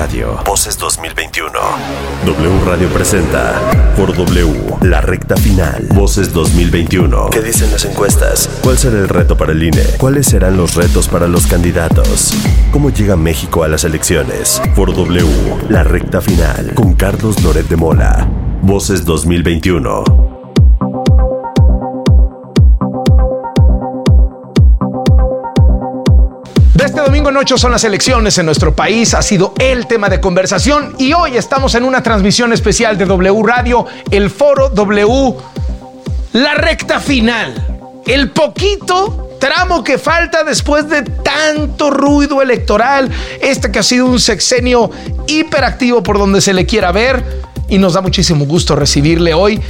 Radio. Voces 2021. W Radio presenta por W la recta final. Voces 2021. ¿Qué dicen las encuestas? ¿Cuál será el reto para el INE? ¿Cuáles serán los retos para los candidatos? ¿Cómo llega México a las elecciones? Por W la recta final con Carlos Loret de Mola. Voces 2021. Este domingo en 8 son las elecciones en nuestro país, ha sido el tema de conversación y hoy estamos en una transmisión especial de W Radio, el foro W, la recta final, el poquito tramo que falta después de tanto ruido electoral, este que ha sido un sexenio hiperactivo por donde se le quiera ver y nos da muchísimo gusto recibirle hoy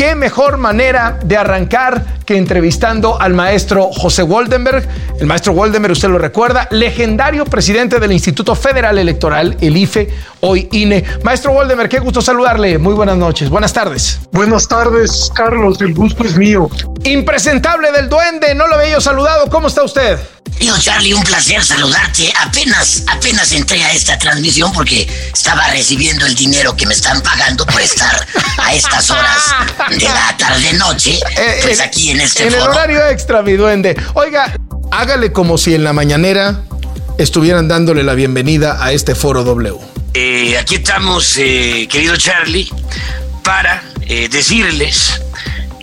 qué mejor manera de arrancar que entrevistando al maestro José Woldenberg. El maestro Woldenberg, usted lo recuerda, legendario presidente del Instituto Federal Electoral, el IFE, hoy INE. Maestro Woldenberg, qué gusto saludarle. Muy buenas noches, buenas tardes. Buenas tardes, Carlos, el gusto es mío. Impresentable del duende, no lo había yo saludado. ¿Cómo está usted? Tío Charlie, un placer saludarte. Apenas, apenas entré a esta transmisión porque estaba recibiendo el dinero que me están pagando por estar a estas horas de la tarde-noche, eh, pues aquí en este En el horario extra, mi duende. Oiga, hágale como si en la mañanera estuvieran dándole la bienvenida a este foro W. Eh, aquí estamos, eh, querido Charlie, para decirles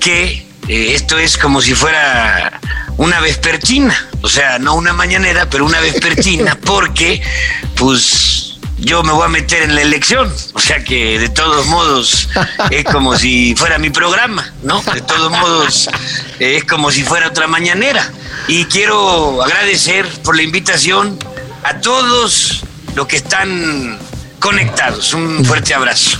que esto es como si fuera una vespertina, o sea, no una mañanera, pero una vespertina, porque pues yo me voy a meter en la elección, o sea que de todos modos es como si fuera mi programa, ¿no? De todos modos es como si fuera otra mañanera. Y quiero agradecer por la invitación a todos los que están conectados. Un fuerte abrazo.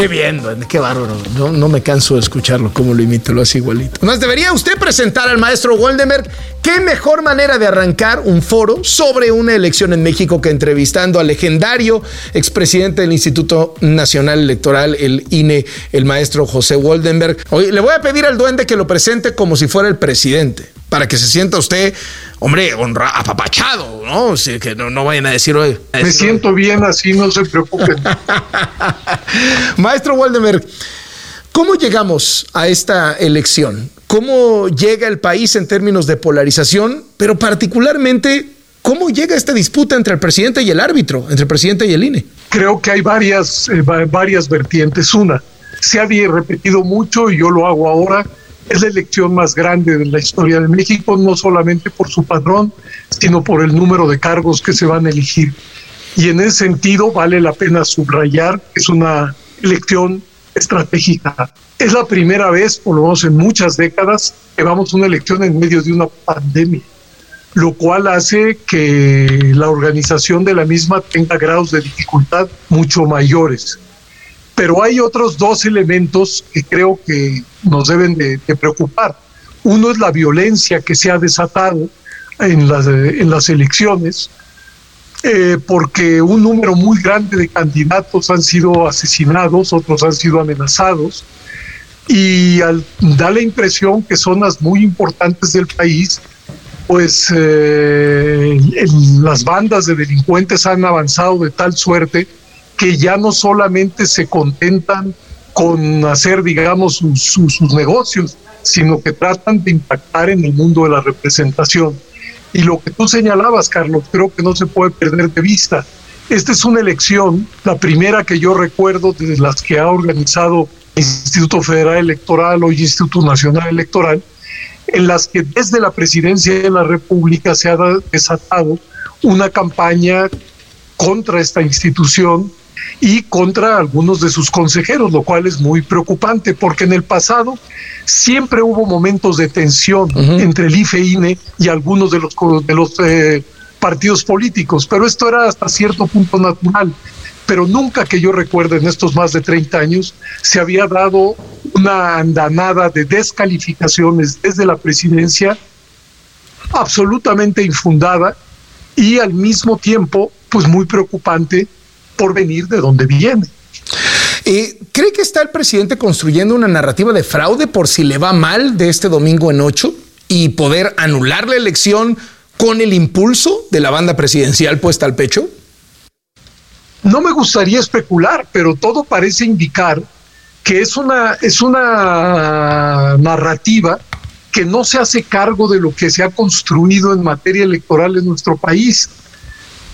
Qué bien, qué bárbaro. No, no me canso de escucharlo, como lo imito, lo hace igualito. Más debería usted presentar al maestro Woldenberg. Qué mejor manera de arrancar un foro sobre una elección en México que entrevistando al legendario expresidente del Instituto Nacional Electoral, el INE, el maestro José Woldenberg. Oye, le voy a pedir al duende que lo presente como si fuera el presidente para que se sienta usted, hombre, honra, apapachado, ¿no? O que no, no, vayan a decir hoy. Me siento bien así, no se preocupen. Maestro Waldemar, ¿cómo llegamos a esta elección? ¿Cómo llega el país en términos de polarización? Pero particularmente, ¿cómo llega esta disputa entre el presidente y el árbitro, entre el presidente y el INE? Creo que hay varias, eh, varias vertientes. Una, se ha repetido mucho y yo lo hago ahora es la elección más grande de la historia de México, no solamente por su padrón, sino por el número de cargos que se van a elegir. Y en ese sentido vale la pena subrayar que es una elección estratégica. Es la primera vez, por lo menos en muchas décadas, que vamos a una elección en medio de una pandemia, lo cual hace que la organización de la misma tenga grados de dificultad mucho mayores. Pero hay otros dos elementos que creo que nos deben de, preocupar. Uno es la violencia que se ha desatado en las, en las elecciones, eh, porque un número muy grande de candidatos han sido asesinados, otros han sido amenazados, y al, da la impresión que zonas muy importantes del país, pues eh, las bandas de delincuentes han avanzado de tal suerte que ya no solamente se contentan con hacer, digamos, sus, negocios, sino que tratan de impactar en el mundo de la representación. Y lo que tú señalabas, Carlos, creo que no se puede perder de vista. Esta es una elección, la primera que yo recuerdo de las que ha organizado el Instituto Federal Electoral o Instituto Nacional Electoral, en las que desde la presidencia de la República se ha desatado una campaña contra esta institución y contra algunos de sus consejeros, lo cual es muy preocupante porque en el pasado siempre hubo momentos de tensión entre el IFE INE y algunos de los, de los eh, partidos políticos, pero esto era hasta cierto punto natural. Pero nunca que yo recuerde en estos más de 30 años se había dado una andanada de descalificaciones desde la presidencia absolutamente infundada y al mismo tiempo pues muy preocupante por venir de donde viene. Eh, ¿Cree que está el presidente construyendo una narrativa de fraude por si le va mal de este domingo en ocho y poder anular la elección con el impulso de la banda presidencial puesta al pecho? no me gustaría especular, pero todo parece indicar que es una, es una narrativa que no se hace cargo de lo que se ha construido en materia electoral en nuestro país.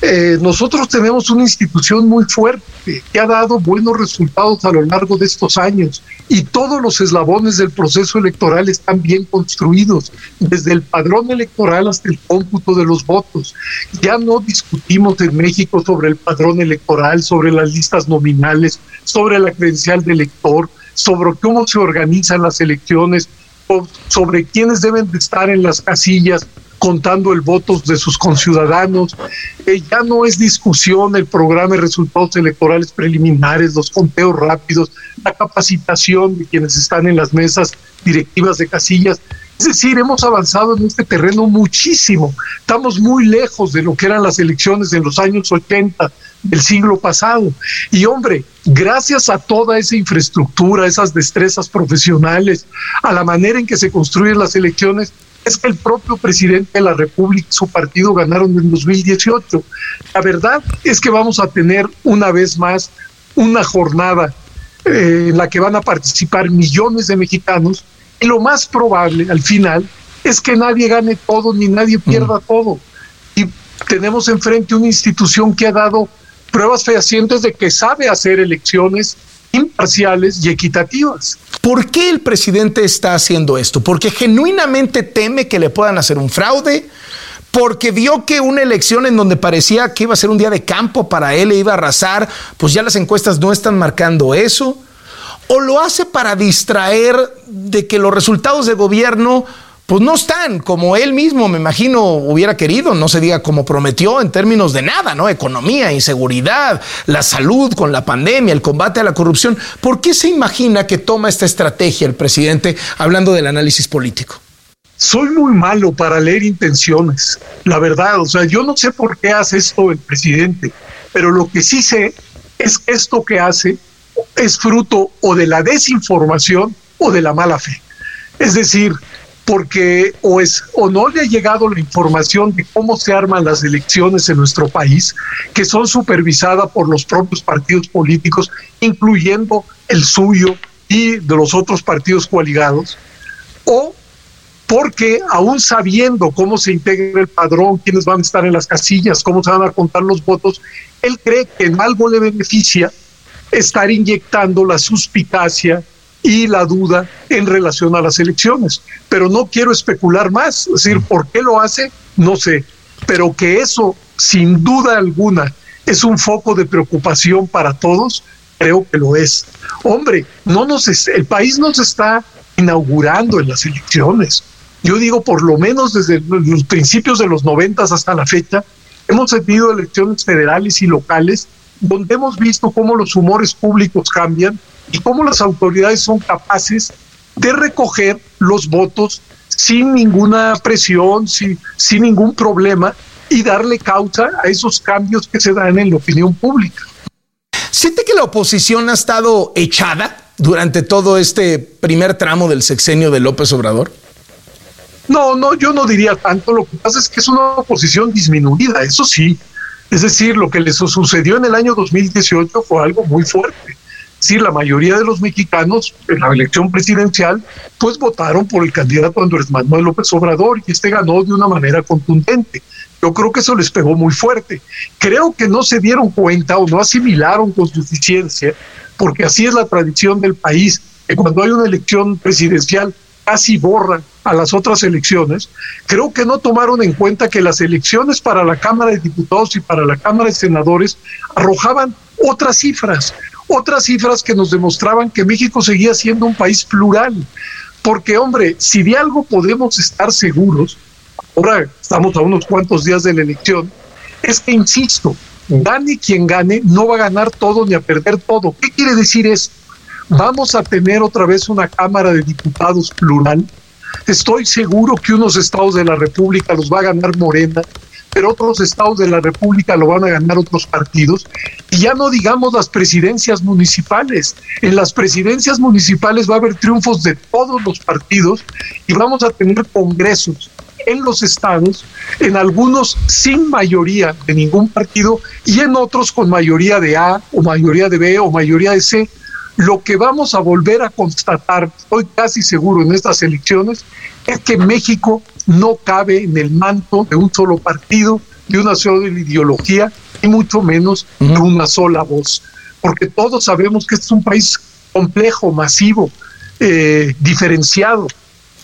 Eh, nosotros tenemos una institución muy fuerte que ha dado buenos resultados a lo largo de estos años y todos los eslabones del proceso electoral están bien construidos, desde el padrón electoral hasta el cómputo de los votos. Ya no discutimos en México sobre el padrón electoral, sobre las listas nominales, sobre la credencial del elector, sobre cómo se organizan las elecciones, sobre quiénes deben de estar en las casillas contando el voto de sus conciudadanos. Eh, ya no es discusión el programa de resultados electorales preliminares, los conteos rápidos, la capacitación de quienes están en las mesas directivas de casillas. Es decir, hemos avanzado en este terreno muchísimo. Estamos muy lejos de lo que eran las elecciones en los años 80 del siglo pasado. Y hombre, gracias a toda esa infraestructura, esas destrezas profesionales, a la manera en que se construyen las elecciones, es que el propio presidente de la República y su partido ganaron en 2018. La verdad es que vamos a tener una vez más una jornada eh, en la que van a participar millones de mexicanos y lo más probable al final es que nadie gane todo ni nadie pierda mm. todo. Y tenemos enfrente una institución que ha dado pruebas fehacientes de que sabe hacer elecciones y equitativas. ¿Por qué el presidente está haciendo esto? ¿Porque genuinamente teme que le puedan hacer un fraude? porque vio que una elección en donde parecía que iba a ser un día de campo para él e iba a arrasar, pues ya las encuestas no están marcando eso, o lo hace para distraer de que los resultados de gobierno pues no están como él mismo, me imagino, hubiera querido, no se diga como prometió en términos de nada, ¿no? Economía, inseguridad, la salud con la pandemia, el combate a la corrupción. ¿Por qué se imagina que toma esta estrategia el presidente hablando del análisis político? Soy muy malo para leer intenciones, la verdad, o sea, yo no sé por qué hace esto el presidente, pero lo que sí sé es que esto que hace es fruto o de la desinformación o de la mala fe. Es decir, porque o, es, o no le ha llegado la información de cómo se arman las elecciones en nuestro país, que son supervisadas por los propios partidos políticos, incluyendo el suyo y de los otros partidos coaligados, o porque aún sabiendo cómo se integra el padrón, quiénes van a estar en las casillas, cómo se van a contar los votos, él cree que en algo le beneficia estar inyectando la suspicacia y la duda en relación a las elecciones. Pero no quiero especular más, es decir, ¿por qué lo hace? No sé, pero que eso, sin duda alguna, es un foco de preocupación para todos, creo que lo es. Hombre, no nos el país nos está inaugurando en las elecciones. Yo digo, por lo menos desde los principios de los noventas hasta la fecha, hemos tenido elecciones federales y locales donde hemos visto cómo los humores públicos cambian y cómo las autoridades son capaces de recoger los votos sin ninguna presión, sin, sin ningún problema y darle causa a esos cambios que se dan en la opinión pública. ¿Siente que la oposición ha estado echada durante todo este primer tramo del sexenio de López Obrador? No, no, yo no diría tanto. Lo que pasa es que es una oposición disminuida, eso sí. Es decir, lo que les sucedió en el año 2018 fue algo muy fuerte. Sí, la mayoría de los mexicanos en la elección presidencial, pues votaron por el candidato Andrés Manuel López Obrador y este ganó de una manera contundente. Yo creo que eso les pegó muy fuerte. Creo que no se dieron cuenta o no asimilaron con suficiencia, porque así es la tradición del país, que cuando hay una elección presidencial casi borra a las otras elecciones, creo que no tomaron en cuenta que las elecciones para la Cámara de Diputados y para la Cámara de Senadores arrojaban otras cifras, otras cifras que nos demostraban que México seguía siendo un país plural. Porque, hombre, si de algo podemos estar seguros, ahora estamos a unos cuantos días de la elección, es que, insisto, gane quien gane, no va a ganar todo ni a perder todo. ¿Qué quiere decir esto? Vamos a tener otra vez una Cámara de Diputados plural. Estoy seguro que unos estados de la República los va a ganar Morena, pero otros estados de la República lo van a ganar otros partidos. Y ya no digamos las presidencias municipales. En las presidencias municipales va a haber triunfos de todos los partidos y vamos a tener congresos en los estados, en algunos sin mayoría de ningún partido y en otros con mayoría de A o mayoría de B o mayoría de C. Lo que vamos a volver a constatar, estoy casi seguro en estas elecciones, es que México no cabe en el manto de un solo partido, de una sola ideología y mucho menos de una sola voz. Porque todos sabemos que este es un país complejo, masivo, eh, diferenciado.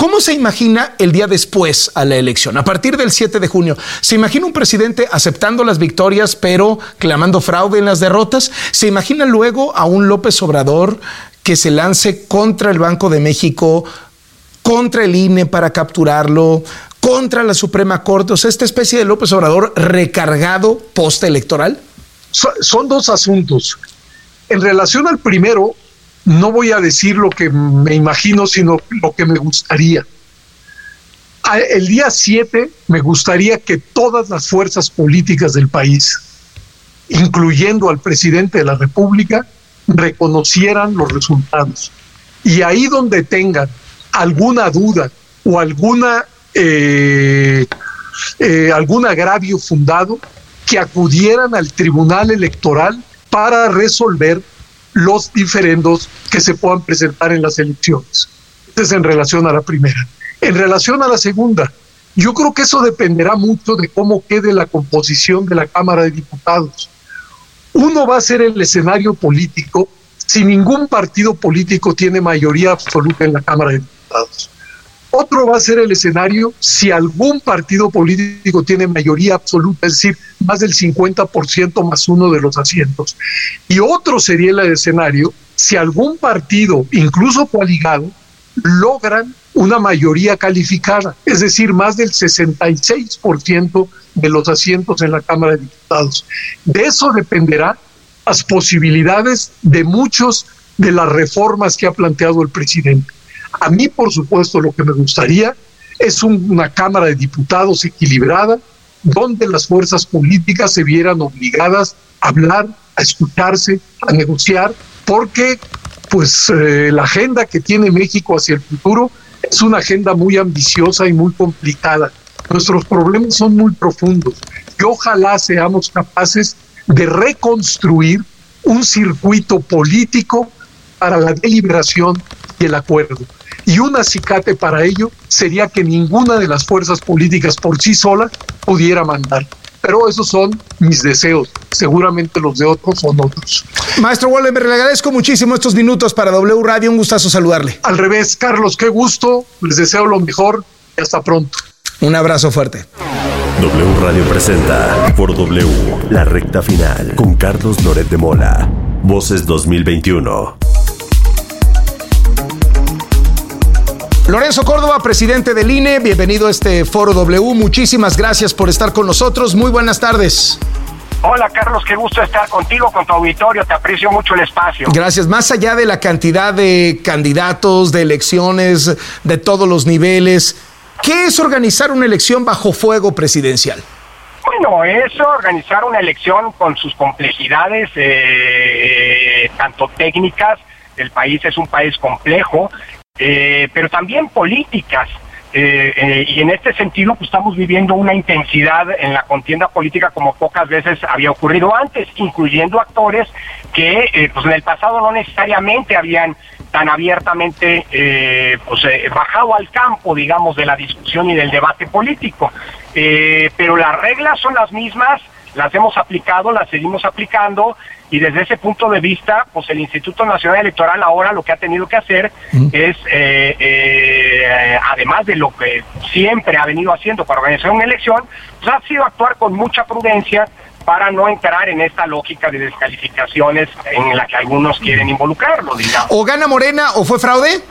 ¿Cómo se imagina el día después a la elección? A partir del 7 de junio, ¿se imagina un presidente aceptando las victorias pero clamando fraude en las derrotas? ¿Se imagina luego a un López Obrador que se lance contra el Banco de México, contra el INE para capturarlo, contra la Suprema Corte? O sea, esta especie de López Obrador recargado postelectoral. son dos asuntos. En relación al primero, no voy a decir lo que me imagino, sino lo que me gustaría. El día 7 me gustaría que todas las fuerzas políticas del país, incluyendo al presidente de la República, reconocieran los resultados. Y ahí donde tengan alguna duda o alguna eh, eh, algún agravio fundado, que acudieran al Tribunal Electoral para resolver los diferendos que se puedan presentar en las elecciones. Este es en relación a la primera. En relación a la segunda, yo creo que eso dependerá mucho de cómo quede la composición de la Cámara de Diputados. Uno va a ser el escenario político si ningún partido político tiene mayoría absoluta en la Cámara de Diputados. Otro va a ser el escenario si algún partido político tiene mayoría absoluta, es decir, más del 50% más uno de los asientos. Y otro sería el escenario si algún partido, incluso coaligado, logran una mayoría calificada, es decir, más del 66% de los asientos en la Cámara de Diputados. De eso dependerá las posibilidades de muchos de las reformas que ha planteado el presidente. A mí, por supuesto, lo que me gustaría es una Cámara de Diputados equilibrada, donde las fuerzas políticas se vieran obligadas a hablar, a escucharse, a negociar, porque pues eh, la agenda que tiene México hacia el futuro es una agenda muy ambiciosa y muy complicada. Nuestros problemas son muy profundos y ojalá seamos capaces de reconstruir un circuito político para la deliberación y el acuerdo. Y un acicate para ello sería que ninguna de las fuerzas políticas por sí sola pudiera mandar. Pero esos son mis deseos. Seguramente los de otros son otros. Maestro Waller, le agradezco muchísimo estos minutos para W Radio. Un gustazo saludarle. Al revés, Carlos, qué gusto. Les deseo lo mejor y hasta pronto. Un abrazo fuerte. W Radio presenta por W la recta final con Carlos Loret de Mola. Voces 2021. Lorenzo Córdoba, presidente del INE, bienvenido a este Foro W. Muchísimas gracias por estar con nosotros. Muy buenas tardes. Hola Carlos, qué gusto estar contigo, con tu auditorio, te aprecio mucho el espacio. Gracias. Más allá de la cantidad de candidatos, de elecciones, de todos los niveles, ¿qué es organizar una elección bajo fuego presidencial? Bueno, es organizar una elección con sus complejidades, eh, tanto técnicas, el país es un país complejo, eh, pero también políticas. Eh, eh, y en este sentido, pues estamos viviendo una intensidad en la contienda política como pocas veces había ocurrido antes, incluyendo actores que pues en el pasado no necesariamente habían tan abiertamente pues, bajado al campo, digamos, de la discusión y del debate político. pero las reglas son las mismas, las hemos aplicado, las seguimos aplicando y desde ese punto de vista, pues el Instituto Nacional Electoral ahora lo que ha tenido que hacer es, eh, eh, además de lo que siempre ha venido haciendo para organizar una elección, pues ha sido actuar con mucha prudencia para no entrar en esta lógica de descalificaciones en la que algunos quieren involucrarlo, digamos. ¿O gana Morena o fue fraude?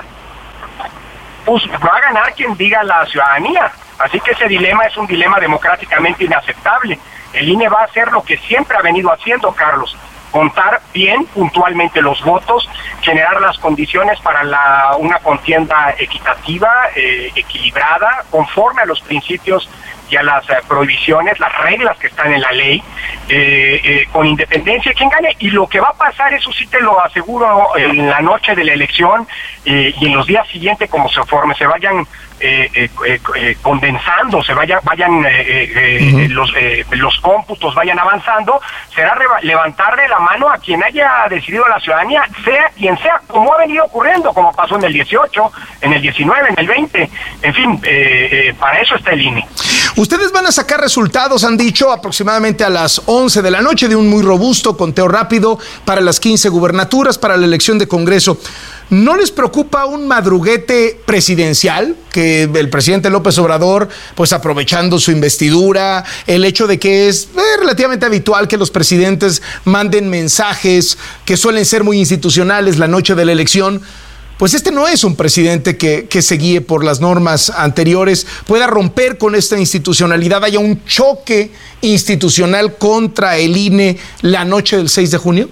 Pues va a ganar quien diga la ciudadanía. Así que ese dilema es un dilema democráticamente inaceptable. El INE va a hacer lo que siempre ha venido haciendo, Carlos, contar bien puntualmente los votos, generar las condiciones para la, una contienda equitativa, eh, equilibrada, conforme a los principios y a las eh, prohibiciones, las reglas que están en la ley, eh, con independencia de quien gane. Y lo que va a pasar, eso sí te lo aseguro, en la noche de la elección y en los días siguientes, como se forme, se vayan condensando, se vaya, vayan los, los cómputos vayan avanzando, será levantarle la mano a quien haya decidido la ciudadanía, sea quien sea, como ha venido ocurriendo, como pasó en el 18, en el 19, en el 20, en fin, para eso está el INE. Ustedes van a sacar resultados, han dicho, aproximadamente a las 11 de la noche de un muy robusto conteo rápido para las 15 gubernaturas, para la elección de Congreso. ¿No les preocupa un madruguete presidencial? Que el presidente López Obrador, pues aprovechando su investidura, el hecho de que es eh, relativamente habitual que los presidentes manden mensajes que suelen ser muy institucionales la noche de la elección, pues este no es un presidente que, se guíe por las normas anteriores, pueda romper con esta institucionalidad, haya un choque institucional contra el INE la noche del 6 de junio?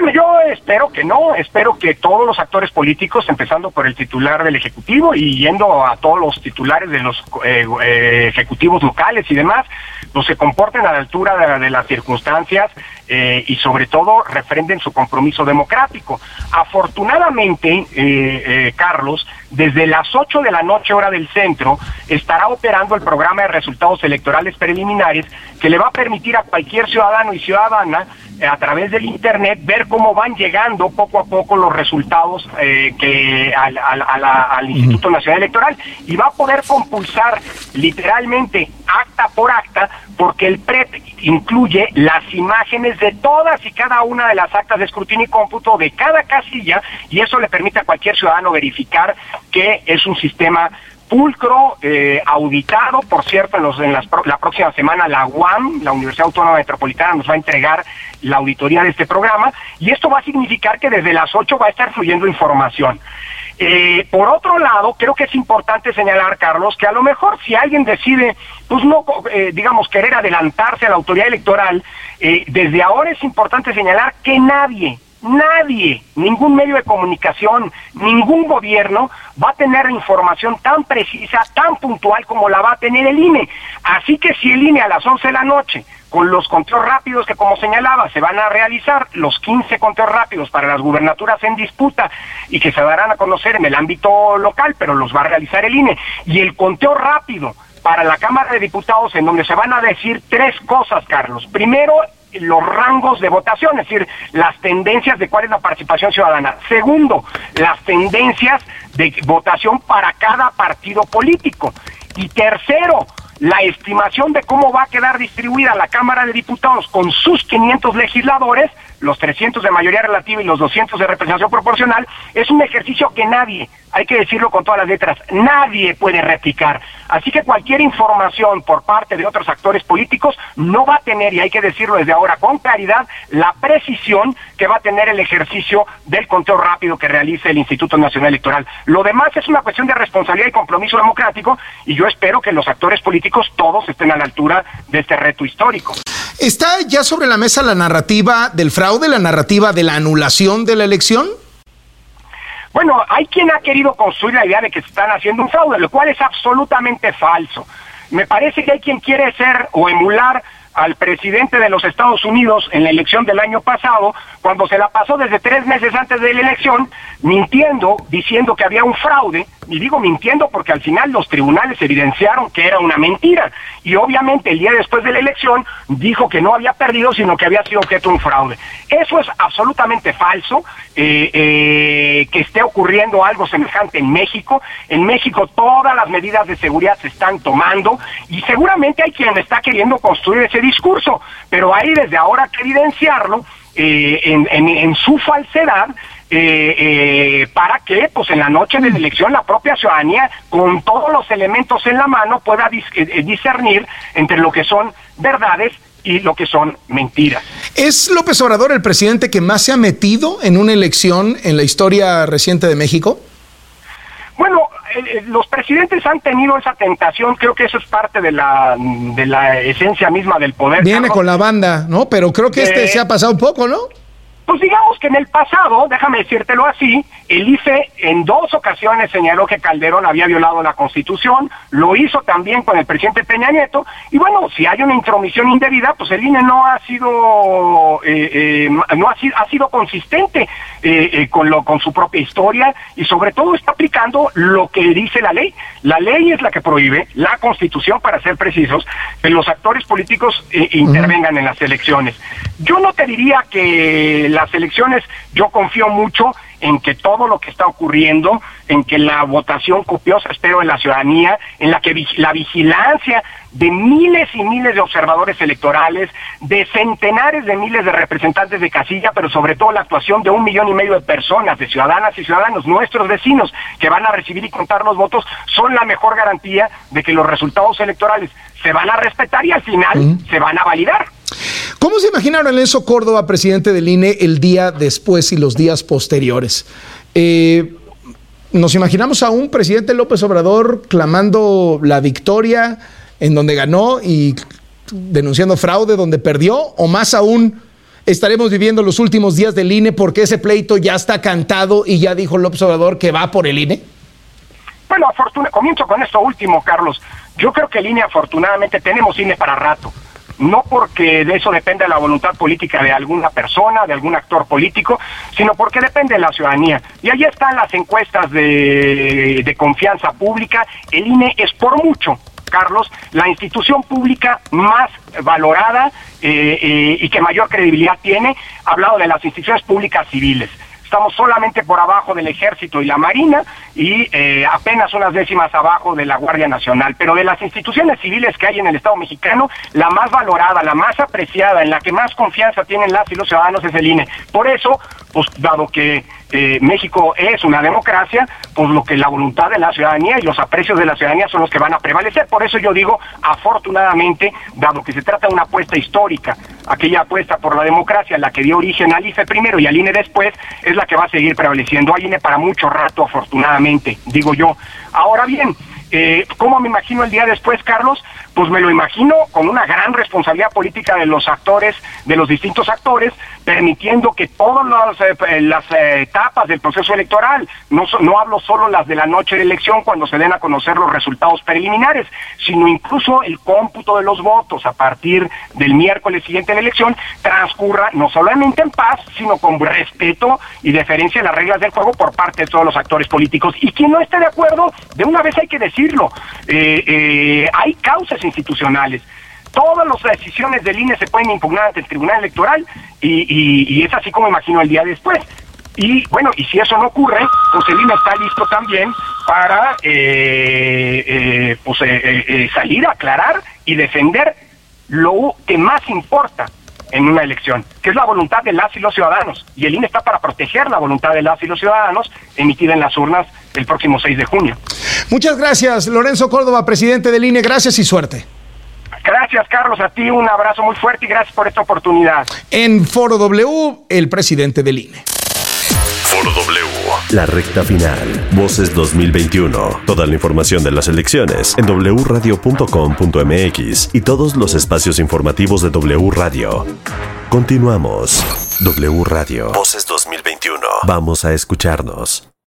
Bueno, yo espero que no, espero que todos los actores políticos, empezando por el titular del Ejecutivo y yendo a todos los titulares de los eh, eh, ejecutivos locales y demás, pues se comporten a la altura de, las circunstancias eh, y sobre todo refrenden su compromiso democrático. Afortunadamente, Carlos, desde las 8 de la noche hora del centro estará operando el programa de resultados electorales preliminares que le va a permitir a cualquier ciudadano y ciudadana a través del internet ver cómo van llegando poco a poco los resultados eh, que al, Instituto Nacional Electoral y va a poder compulsar literalmente acta por acta porque el PREP incluye las imágenes de todas y cada una de las actas de escrutinio y cómputo de cada casilla y eso le permite a cualquier ciudadano verificar que es un sistema pulcro, eh, auditado. Por cierto, en, los, en la próxima semana la UAM, la Universidad Autónoma Metropolitana, nos va a entregar la auditoría de este programa y esto va a significar que desde las 8 va a estar fluyendo información. Eh, por otro lado, creo que es importante señalar, Carlos, que a lo mejor si alguien decide, pues no, eh, digamos, querer adelantarse a la autoridad electoral, desde ahora es importante señalar que nadie, Nadie, ningún medio de comunicación, ningún gobierno va a tener información tan precisa, tan puntual como la va a tener el INE. Así que si el INE a las 11 de la noche, con los conteos rápidos que como señalaba, se van a realizar, los 15 conteos rápidos para las gubernaturas en disputa y que se darán a conocer en el ámbito local, pero los va a realizar el INE, y el conteo rápido para la Cámara de Diputados en donde se van a decir tres cosas, Carlos. Primero, los rangos de votación, es decir, las tendencias de cuál es la participación ciudadana. Segundo, las tendencias de votación para cada partido político. Y tercero, la estimación de cómo va a quedar distribuida la Cámara de Diputados con sus 500 legisladores, los 300 de mayoría relativa y los 200 de representación proporcional, es un ejercicio que nadie, hay que decirlo con todas las letras, nadie puede replicar. Así que cualquier información por parte de otros actores políticos no va a tener, y hay que decirlo desde ahora con claridad, la precisión que va a tener el ejercicio del conteo rápido que realice el Instituto Nacional Electoral. Lo demás es una cuestión de responsabilidad y compromiso democrático, y yo espero que los actores políticos todos estén a la altura de este reto histórico. ¿Está ya sobre la mesa la narrativa del fraude, la narrativa de la anulación de la elección? Bueno, hay quien ha querido construir la idea de que se están haciendo un fraude, lo cual es absolutamente falso. Me parece que hay quien quiere ser o emular al presidente de los Estados Unidos en la elección del año pasado, cuando se la pasó desde tres meses antes de la elección, mintiendo, diciendo que había un fraude, y digo mintiendo porque al final los tribunales evidenciaron que era una mentira, y obviamente el día después de la elección dijo que no había perdido, sino que había sido objeto de un fraude. Eso es absolutamente falso, eh, eh, que esté ocurriendo algo semejante en México. En México todas las medidas de seguridad se están tomando, y seguramente hay quien está queriendo construir ese discurso, pero hay desde ahora que evidenciarlo eh, en, su falsedad eh, eh, para que pues en la noche de la elección la propia ciudadanía con todos los elementos en la mano pueda discernir entre lo que son verdades y lo que son mentiras. ¿Es López Obrador el presidente que más se ha metido en una elección en la historia reciente de México? Bueno, eh, los presidentes han tenido esa tentación, creo que eso es parte de la, de la esencia misma del poder. Viene con la banda, ¿no? Pero creo que este se ha pasado un poco, ¿no? Pues digamos que en el pasado, déjame decírtelo así, el IFE en dos ocasiones señaló que Calderón había violado la Constitución, lo hizo también con el presidente Peña Nieto, y bueno, si hay una intromisión indebida, pues el INE no ha sido eh, no ha sido, ha sido consistente con, lo, con su propia historia y sobre todo está aplicando lo que dice la ley. La ley es la que prohíbe, la constitución para ser precisos, que los actores políticos intervengan en las elecciones. Yo no te diría que las elecciones, yo confío mucho en que todo lo que está ocurriendo, en que la votación copiosa, espero, en la ciudadanía, en la que la vigilancia de miles y miles de observadores electorales, de centenares de miles de representantes de casilla, pero sobre todo la actuación de un millón y medio de personas, de ciudadanas y ciudadanos, nuestros vecinos, que van a recibir y contar los votos, son la mejor garantía de que los resultados electorales se van a respetar y al final se van a validar. ¿Cómo se imaginaron Enzo Córdoba, presidente del INE, el día después y los días posteriores? Eh, ¿Nos imaginamos a un presidente López Obrador clamando la victoria en donde ganó y denunciando fraude donde perdió? ¿O más aún, estaremos viviendo los últimos días del INE porque ese pleito ya está cantado y ya dijo López Obrador que va por el INE? Bueno, comienzo con esto último, Carlos. Yo creo que el INE, afortunadamente, tenemos INE para rato no porque de eso depende la voluntad política de alguna persona, de algún actor político, sino porque depende de la ciudadanía. Y ahí están las encuestas de, confianza pública. El INE es por mucho, Carlos, la institución pública más valorada eh, eh, y que mayor credibilidad tiene, hablado de las instituciones públicas civiles. Estamos solamente por abajo del ejército y la marina y eh, apenas unas décimas abajo de la Guardia Nacional. Pero de las instituciones civiles que hay en el Estado mexicano, la más valorada, la más apreciada, en la que más confianza tienen las y los ciudadanos es el INE. Por eso, pues dado que eh, México es una democracia, pues lo que la voluntad de la ciudadanía y los aprecios de la ciudadanía son los que van a prevalecer. Por eso yo digo, afortunadamente, dado que se trata de una apuesta histórica, aquella apuesta por la democracia, la que dio origen al IFE primero y al INE después, es la que va a seguir prevaleciendo. Hay INE para mucho rato, afortunadamente, digo yo. Ahora bien, eh, ¿Cómo me imagino el día después, Carlos? Pues me lo imagino con una gran responsabilidad política de los actores, de los distintos actores, permitiendo que todas las, eh, las eh, etapas del proceso electoral, no, no hablo solo las de la noche de elección cuando se den a conocer los resultados preliminares, sino incluso el cómputo de los votos a partir del miércoles siguiente de la elección, transcurra no solamente en paz, sino con respeto y deferencia a las reglas del juego por parte de todos los actores políticos. Y quien no esté de acuerdo, de una vez hay que decirlo, eh, hay causas institucionales todas las decisiones del INE se pueden impugnar ante el Tribunal Electoral y, es así como imagino el día después. Y bueno, y si eso no ocurre, pues el INE está listo también para eh, eh, pues, eh, salir a aclarar y defender lo que más importa en una elección, que es la voluntad de las y los ciudadanos. Y el INE está para proteger la voluntad de las y los ciudadanos emitida en las urnas el próximo 6 de junio. Muchas gracias, Lorenzo Córdoba, presidente del INE. Gracias y suerte. Gracias, Carlos. A ti un abrazo muy fuerte y gracias por esta oportunidad. En Foro W, el presidente del INE. Foro W. La recta final. Voces 2021. Toda la información de las elecciones en wradio.com.mx y todos los espacios informativos de W Radio. Continuamos. W Radio. Voces 2021. Vamos a escucharnos.